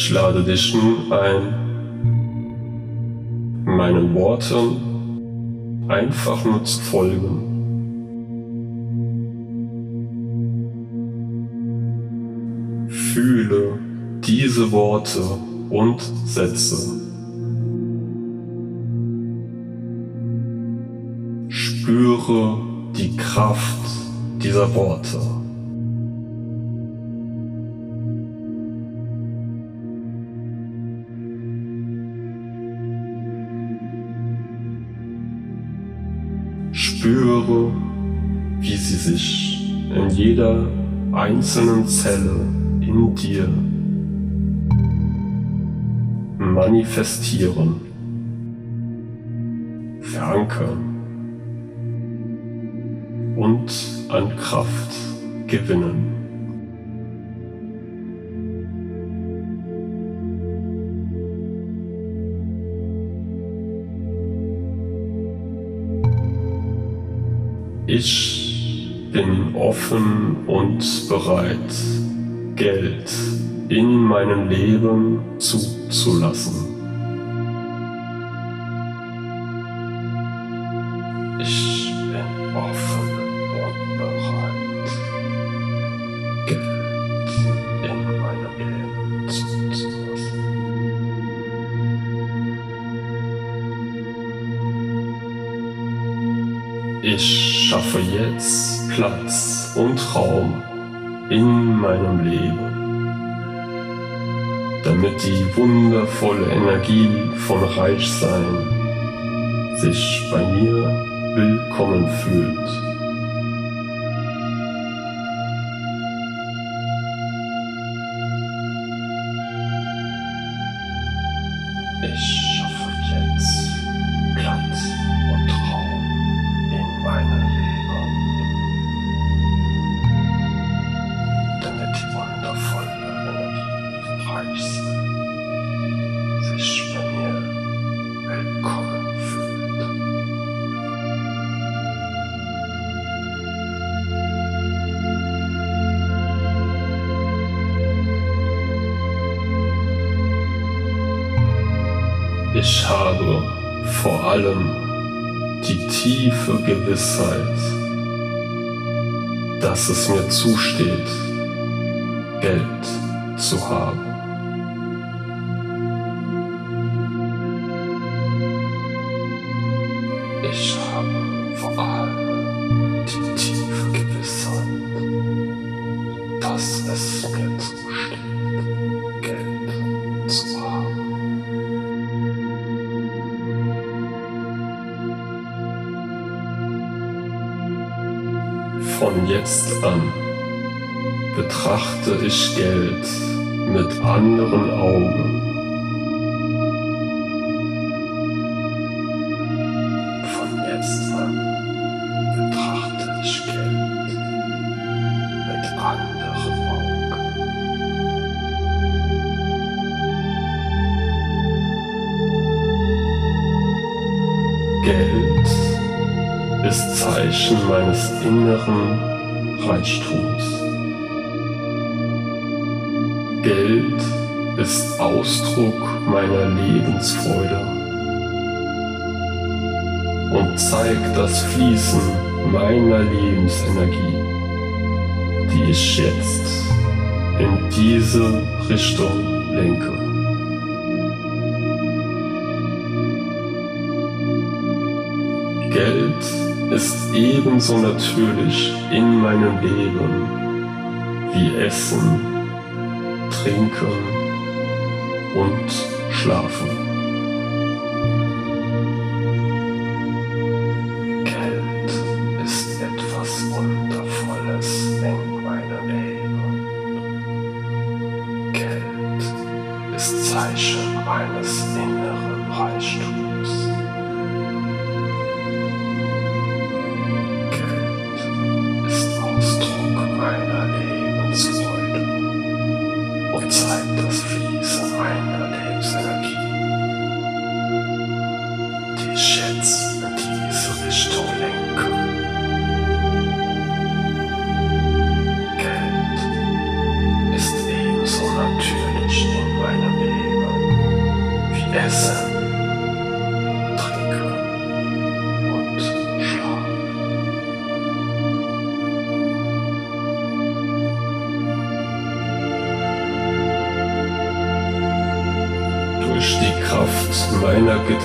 Ich lade dich nun ein, meinen Worten einfach nur zu folgen. Fühle diese Worte und Sätze. Spüre die Kraft dieser Worte. Spüre, wie sie sich in jeder einzelnen Zelle in dir manifestieren, verankern und an Kraft gewinnen. Ich bin offen und bereit, Geld in meinem Leben zuzulassen. Ich schaffe jetzt Platz und Raum in meinem Leben, damit die wundervolle Energie von Reichsein sich bei mir willkommen fühlt. Vor allem die tiefe Gewissheit, dass es mir zusteht, Geld zu haben. Betrachte ich Geld mit anderen Augen. Von jetzt an betrachte ich Geld mit anderen Augen. Geld ist Zeichen meines inneren Reichtums. Ausdruck meiner Lebensfreude und zeigt das Fließen meiner Lebensenergie, die ich jetzt in diese Richtung lenke. Geld ist ebenso natürlich in meinem Leben wie Essen, Trinken und Schlafen.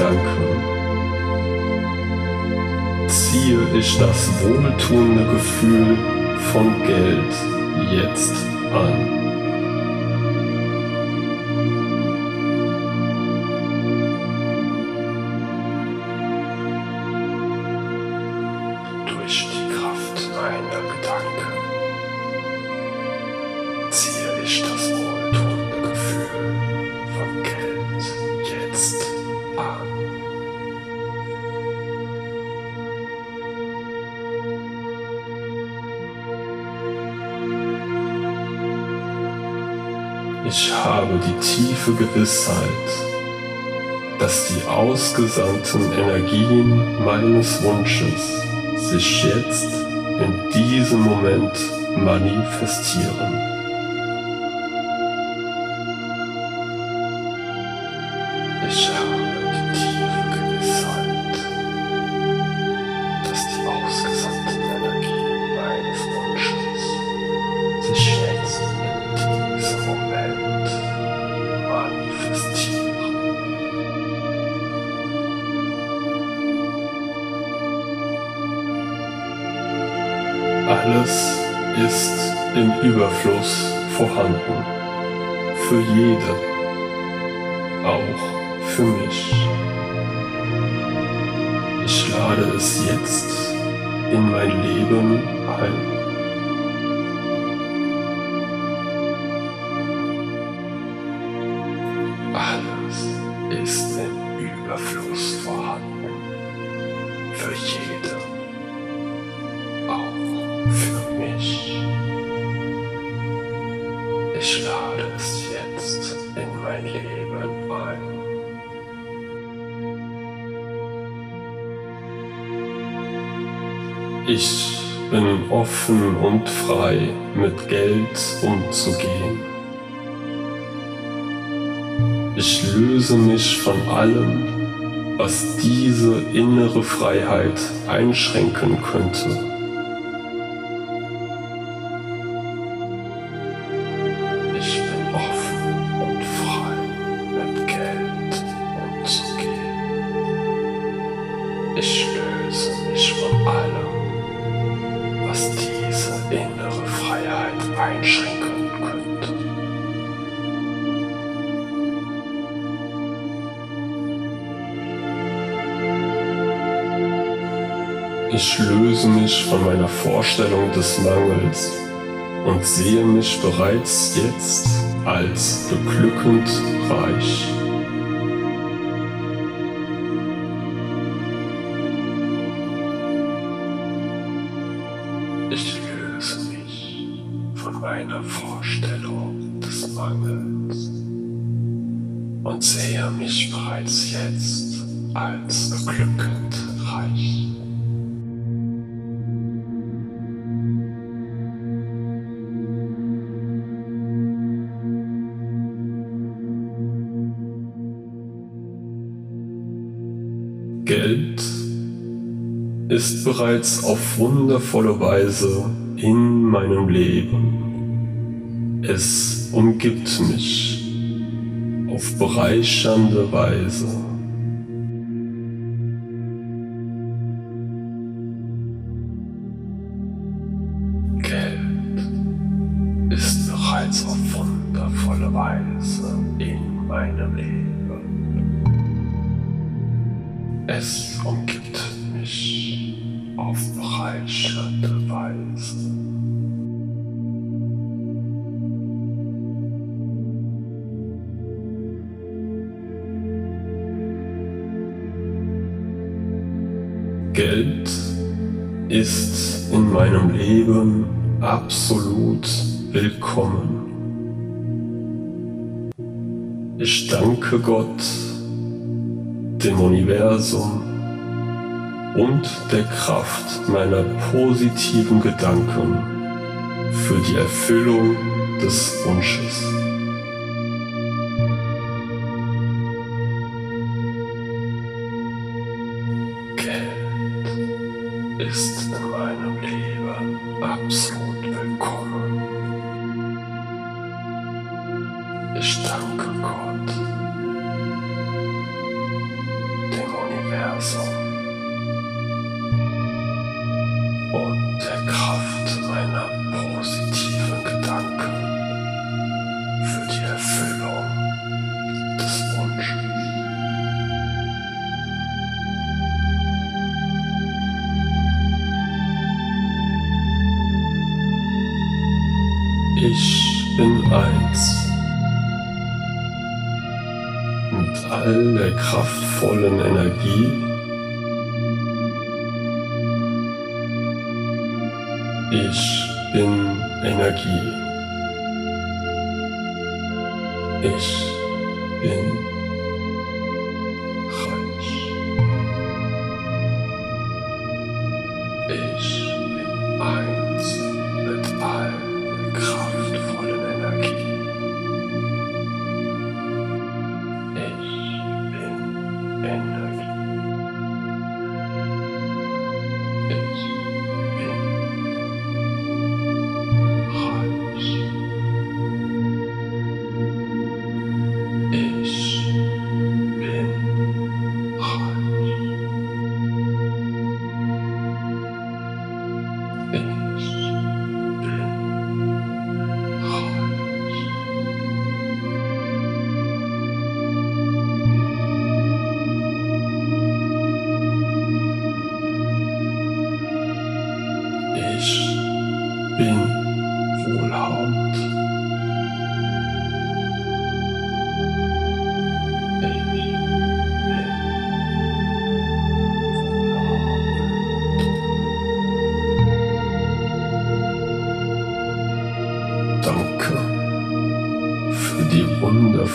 Gedanken ziehe ich das wohltuende Gefühl von Geld jetzt an. Tiefe Gewissheit, dass die ausgesandten Energien meines Wunsches sich jetzt in diesem Moment manifestieren. Alles ist im Überfluss vorhanden. Für jede. Auch für mich. Ich lade es jetzt in mein Leben ein. Ich lade es jetzt in mein Leben ein. Ich bin offen und frei, mit Geld umzugehen. Ich löse mich von allem, was diese innere Freiheit einschränken könnte. Ich löse mich von meiner Vorstellung des Mangels und sehe mich bereits jetzt als beglückend reich. Ich löse mich von meiner Vorstellung des Mangels und sehe mich bereits jetzt als beglückend ist bereits auf wundervolle Weise in meinem Leben. Es umgibt mich auf bereichernde Weise. Geld ist in meinem Leben absolut willkommen. Ich danke Gott, dem Universum, und der Kraft meiner positiven Gedanken für die Erfüllung des Wunsches. Ist in meinem Leben absolut Ich bin eins mit all der kraftvollen Energie, ich bin Energie. Ich bin reich. Ich bin eins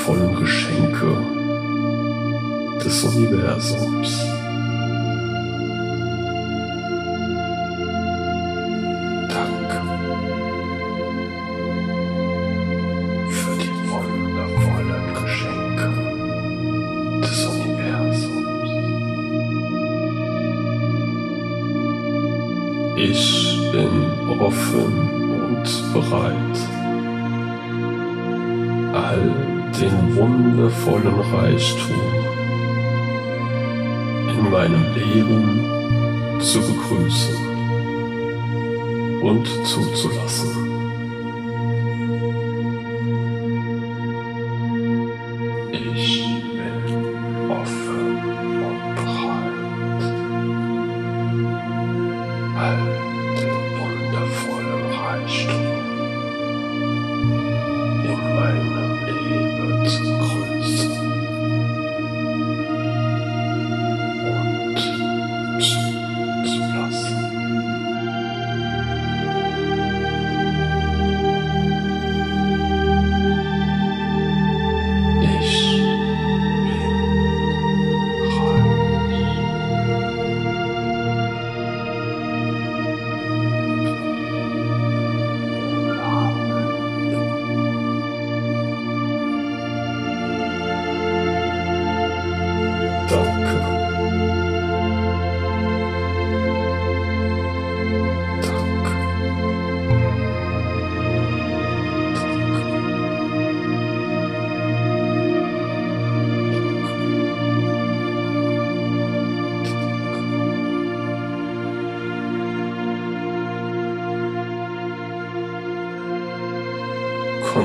wundervollen Geschenke des Universums. Wundervollen Reichtum in meinem Leben zu begrüßen und zuzulassen.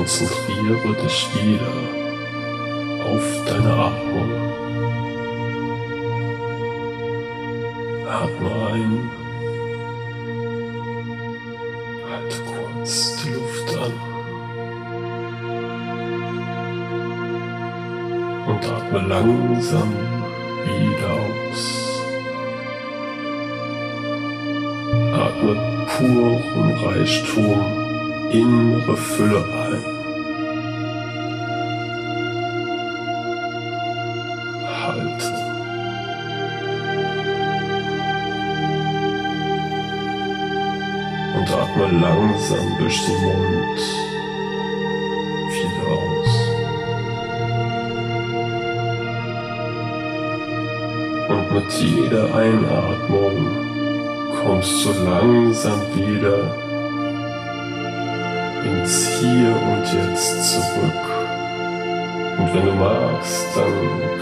Konzentriere dich wieder auf deine Atmung. Atme ein. Halte kurz die Luft an. Und atme langsam wieder aus. Atme puren Reichtum, innere Fülle ein. Langsam durch den Mund wieder aus. Und mit jeder Einatmung kommst du langsam wieder ins Hier und Jetzt zurück. Und wenn du magst, dann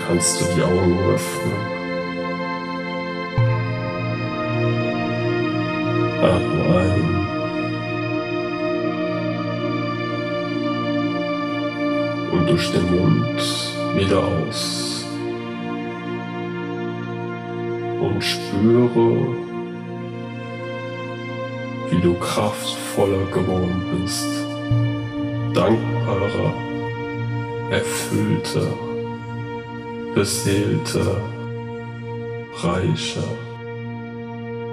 kannst du die Augen öffnen. Atme ein. Durch den Mund wieder aus. Und spüre, wie du kraftvoller geworden bist. dankbarer, erfüllter, beseelter, reicher,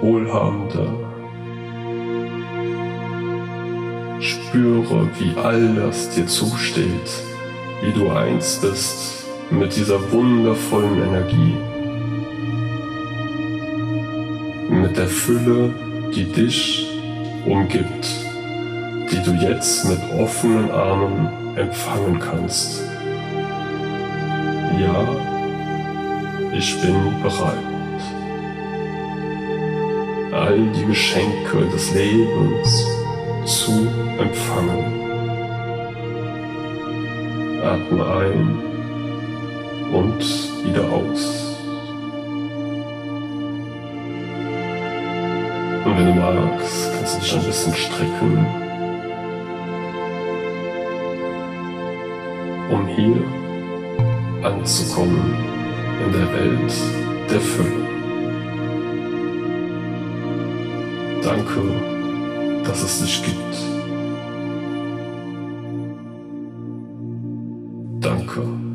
wohlhabender. Spüre, wie all das dir zusteht, wie du eins bist mit dieser wundervollen Energie, mit der Fülle, die dich umgibt, die du jetzt mit offenen Armen empfangen kannst. Ja, ich bin bereit. All die Geschenke des Lebens zu empfangen. Atme ein und wieder aus. Und wenn du magst, kannst du dich ein bisschen strecken, um hier anzukommen in der Welt der Fülle. Danke, dass es dich gibt. Danke.